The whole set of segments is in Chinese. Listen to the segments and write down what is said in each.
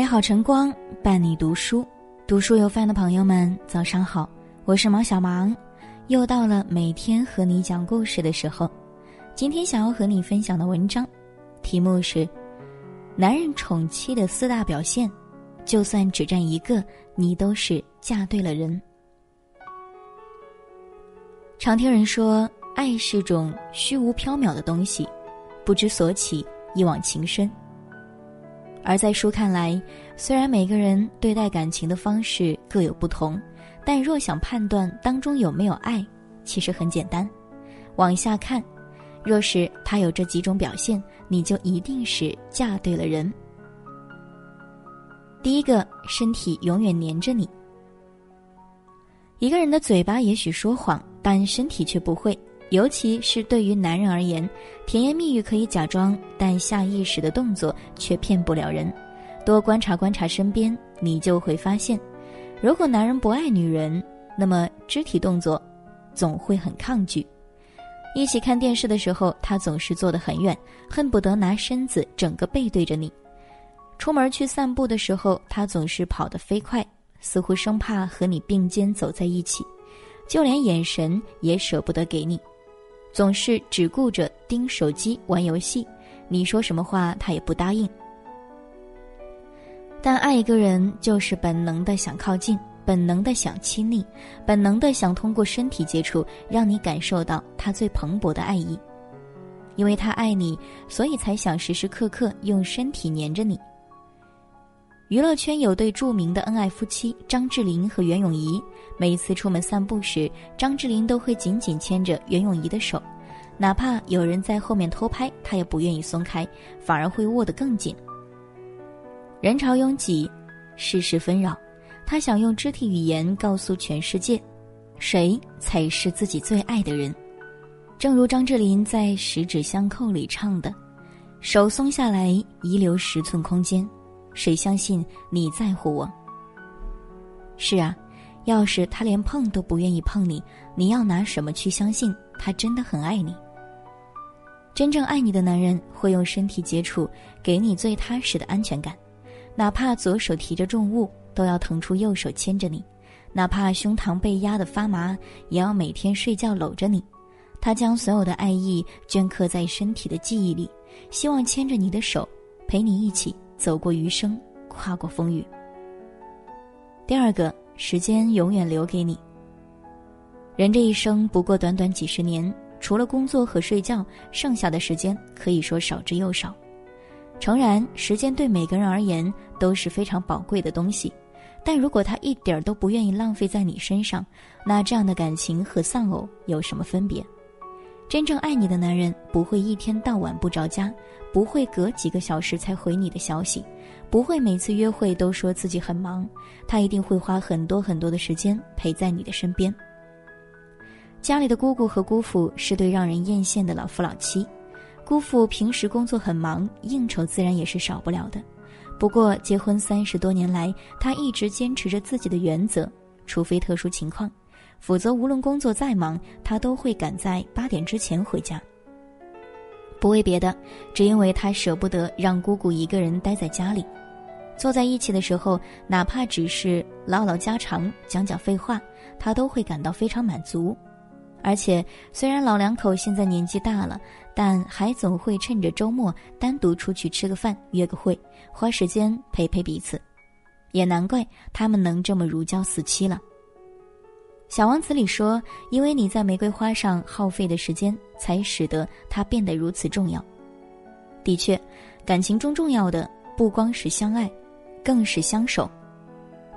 美好晨光伴你读书，读书有饭的朋友们，早上好，我是毛小芒，又到了每天和你讲故事的时候。今天想要和你分享的文章，题目是《男人宠妻的四大表现》，就算只占一个，你都是嫁对了人。常听人说，爱是种虚无缥缈的东西，不知所起，一往情深。而在书看来，虽然每个人对待感情的方式各有不同，但若想判断当中有没有爱，其实很简单。往下看，若是他有这几种表现，你就一定是嫁对了人。第一个，身体永远黏着你。一个人的嘴巴也许说谎，但身体却不会。尤其是对于男人而言，甜言蜜语可以假装，但下意识的动作却骗不了人。多观察观察身边，你就会发现，如果男人不爱女人，那么肢体动作总会很抗拒。一起看电视的时候，他总是坐得很远，恨不得拿身子整个背对着你；出门去散步的时候，他总是跑得飞快，似乎生怕和你并肩走在一起，就连眼神也舍不得给你。总是只顾着盯手机玩游戏，你说什么话他也不答应。但爱一个人就是本能的想靠近，本能的想亲昵，本能的想通过身体接触让你感受到他最蓬勃的爱意。因为他爱你，所以才想时时刻刻用身体黏着你。娱乐圈有对著名的恩爱夫妻张智霖和袁咏仪，每一次出门散步时，张智霖都会紧紧牵着袁咏仪的手，哪怕有人在后面偷拍，他也不愿意松开，反而会握得更紧。人潮拥挤，世事纷扰，他想用肢体语言告诉全世界，谁才是自己最爱的人。正如张智霖在《十指相扣》里唱的：“手松下来，遗留十寸空间。”谁相信你在乎我？是啊，要是他连碰都不愿意碰你，你要拿什么去相信他真的很爱你？真正爱你的男人会用身体接触给你最踏实的安全感，哪怕左手提着重物，都要腾出右手牵着你；哪怕胸膛被压得发麻，也要每天睡觉搂着你。他将所有的爱意镌刻在身体的记忆里，希望牵着你的手，陪你一起。走过余生，跨过风雨。第二个，时间永远留给你。人这一生不过短短几十年，除了工作和睡觉，剩下的时间可以说少之又少。诚然，时间对每个人而言都是非常宝贵的东西，但如果他一点儿都不愿意浪费在你身上，那这样的感情和丧偶有什么分别？真正爱你的男人不会一天到晚不着家，不会隔几个小时才回你的消息，不会每次约会都说自己很忙，他一定会花很多很多的时间陪在你的身边。家里的姑姑和姑父是对让人艳羡的老夫老妻，姑父平时工作很忙，应酬自然也是少不了的。不过结婚三十多年来，他一直坚持着自己的原则，除非特殊情况。否则，无论工作再忙，他都会赶在八点之前回家。不为别的，只因为他舍不得让姑姑一个人待在家里。坐在一起的时候，哪怕只是唠唠家常、讲讲废话，他都会感到非常满足。而且，虽然老两口现在年纪大了，但还总会趁着周末单独出去吃个饭、约个会，花时间陪陪彼此。也难怪他们能这么如胶似漆了。小王子里说：“因为你在玫瑰花上耗费的时间，才使得它变得如此重要。”的确，感情中重要的不光是相爱，更是相守。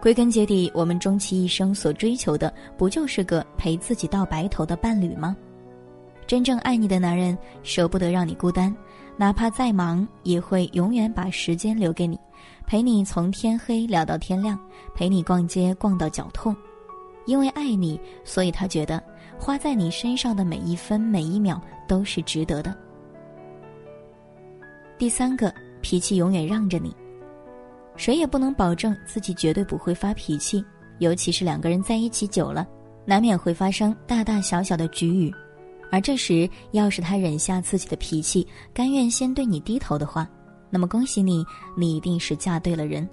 归根结底，我们终其一生所追求的，不就是个陪自己到白头的伴侣吗？真正爱你的男人，舍不得让你孤单，哪怕再忙，也会永远把时间留给你，陪你从天黑聊到天亮，陪你逛街逛到脚痛。因为爱你，所以他觉得花在你身上的每一分每一秒都是值得的。第三个，脾气永远让着你，谁也不能保证自己绝对不会发脾气，尤其是两个人在一起久了，难免会发生大大小小的局语，而这时要是他忍下自己的脾气，甘愿先对你低头的话，那么恭喜你，你一定是嫁对了人。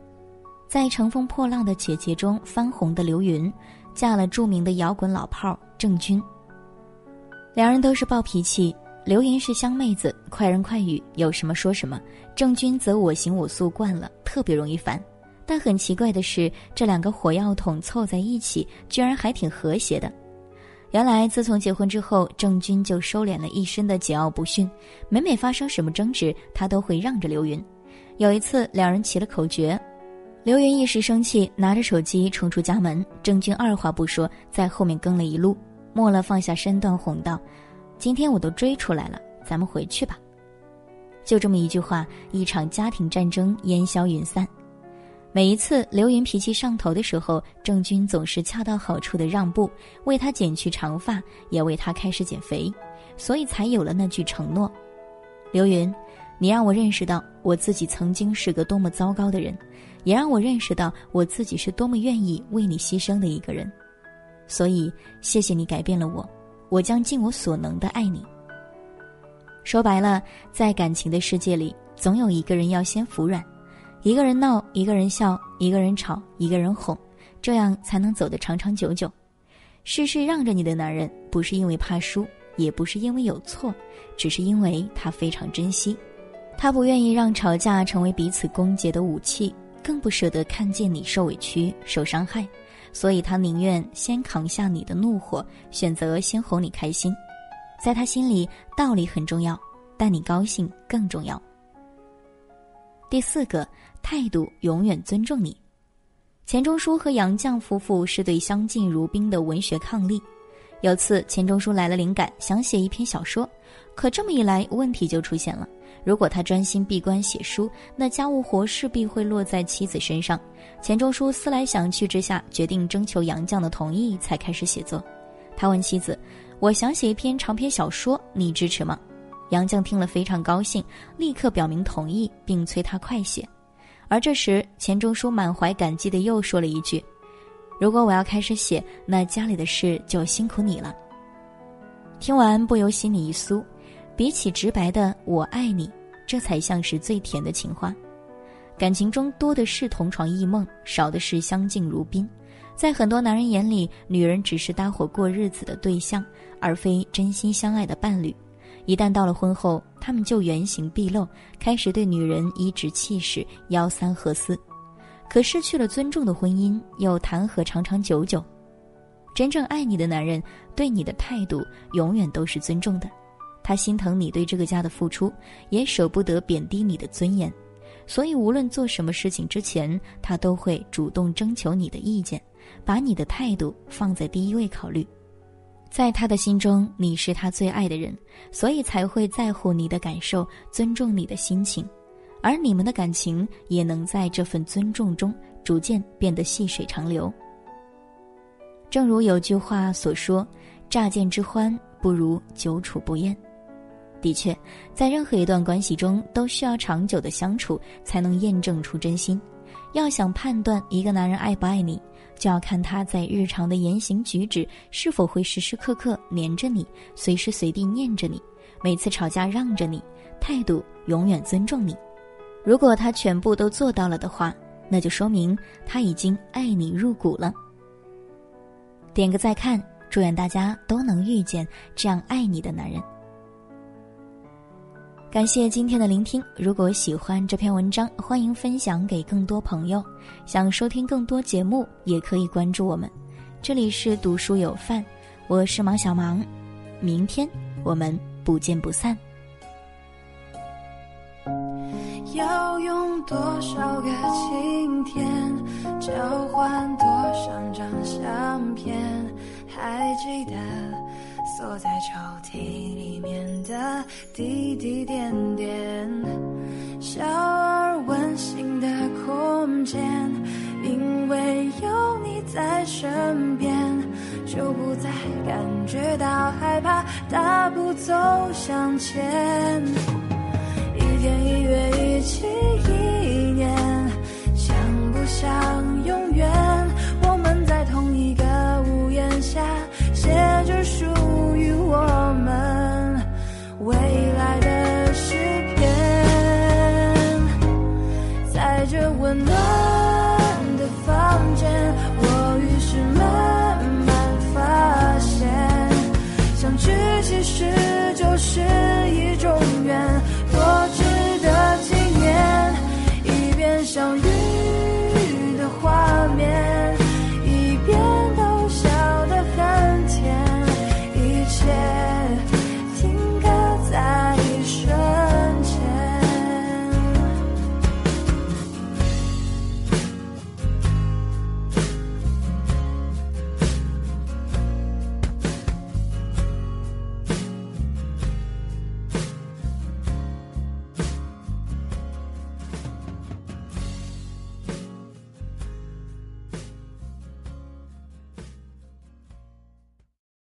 在乘风破浪的姐姐中翻红的刘云，嫁了著名的摇滚老炮郑钧。两人都是暴脾气，刘云是香妹子，快人快语，有什么说什么；郑钧则我行我素惯了，特别容易烦。但很奇怪的是，这两个火药桶凑在一起，居然还挺和谐的。原来，自从结婚之后，郑钧就收敛了一身的桀骜不驯。每每发生什么争执，他都会让着刘云。有一次，两人起了口角，刘云一时生气，拿着手机冲出家门。郑钧二话不说，在后面跟了一路。末了，放下身段哄道：“今天我都追出来了，咱们回去吧。”就这么一句话，一场家庭战争烟消云散。每一次刘云脾气上头的时候，郑钧总是恰到好处的让步，为他剪去长发，也为他开始减肥，所以才有了那句承诺：“刘云，你让我认识到我自己曾经是个多么糟糕的人，也让我认识到我自己是多么愿意为你牺牲的一个人。所以，谢谢你改变了我，我将尽我所能的爱你。”说白了，在感情的世界里，总有一个人要先服软。一个人闹，一个人笑，一个人吵，一个人哄，这样才能走得长长久久。事事让着你的男人，不是因为怕输，也不是因为有错，只是因为他非常珍惜。他不愿意让吵架成为彼此攻讦的武器，更不舍得看见你受委屈、受伤害，所以他宁愿先扛下你的怒火，选择先哄你开心。在他心里，道理很重要，但你高兴更重要。第四个。态度永远尊重你。钱钟书和杨绛夫妇是对相敬如宾的文学伉俪。有次钱钟书来了灵感，想写一篇小说，可这么一来，问题就出现了。如果他专心闭关写书，那家务活势必会落在妻子身上。钱钟书思来想去之下，决定征求杨绛的同意，才开始写作。他问妻子：“我想写一篇长篇小说，你支持吗？”杨绛听了非常高兴，立刻表明同意，并催他快写。而这时，钱钟书满怀感激的又说了一句：“如果我要开始写，那家里的事就辛苦你了。”听完不由心里一酥，比起直白的“我爱你”，这才像是最甜的情话。感情中多的是同床异梦，少的是相敬如宾。在很多男人眼里，女人只是搭伙过日子的对象，而非真心相爱的伴侣。一旦到了婚后，他们就原形毕露，开始对女人颐指气使、吆三喝四。可失去了尊重的婚姻，又谈何长长久久？真正爱你的男人，对你的态度永远都是尊重的。他心疼你对这个家的付出，也舍不得贬低你的尊严。所以，无论做什么事情之前，他都会主动征求你的意见，把你的态度放在第一位考虑。在他的心中，你是他最爱的人，所以才会在乎你的感受，尊重你的心情，而你们的感情也能在这份尊重中逐渐变得细水长流。正如有句话所说：“乍见之欢，不如久处不厌。”的确，在任何一段关系中，都需要长久的相处，才能验证出真心。要想判断一个男人爱不爱你。就要看他在日常的言行举止是否会时时刻刻黏着你，随时随地念着你，每次吵架让着你，态度永远尊重你。如果他全部都做到了的话，那就说明他已经爱你入骨了。点个再看，祝愿大家都能遇见这样爱你的男人。感谢今天的聆听。如果喜欢这篇文章，欢迎分享给更多朋友。想收听更多节目，也可以关注我们。这里是读书有范，我是毛小芒。明天我们不见不散。要用多少个晴天交换多少张相片？还记得？锁在抽屉里面的滴滴点点，小而温馨的空间，因为有你在身边，就不再感觉到害怕，大步走向前。一天一月一期一年，想不想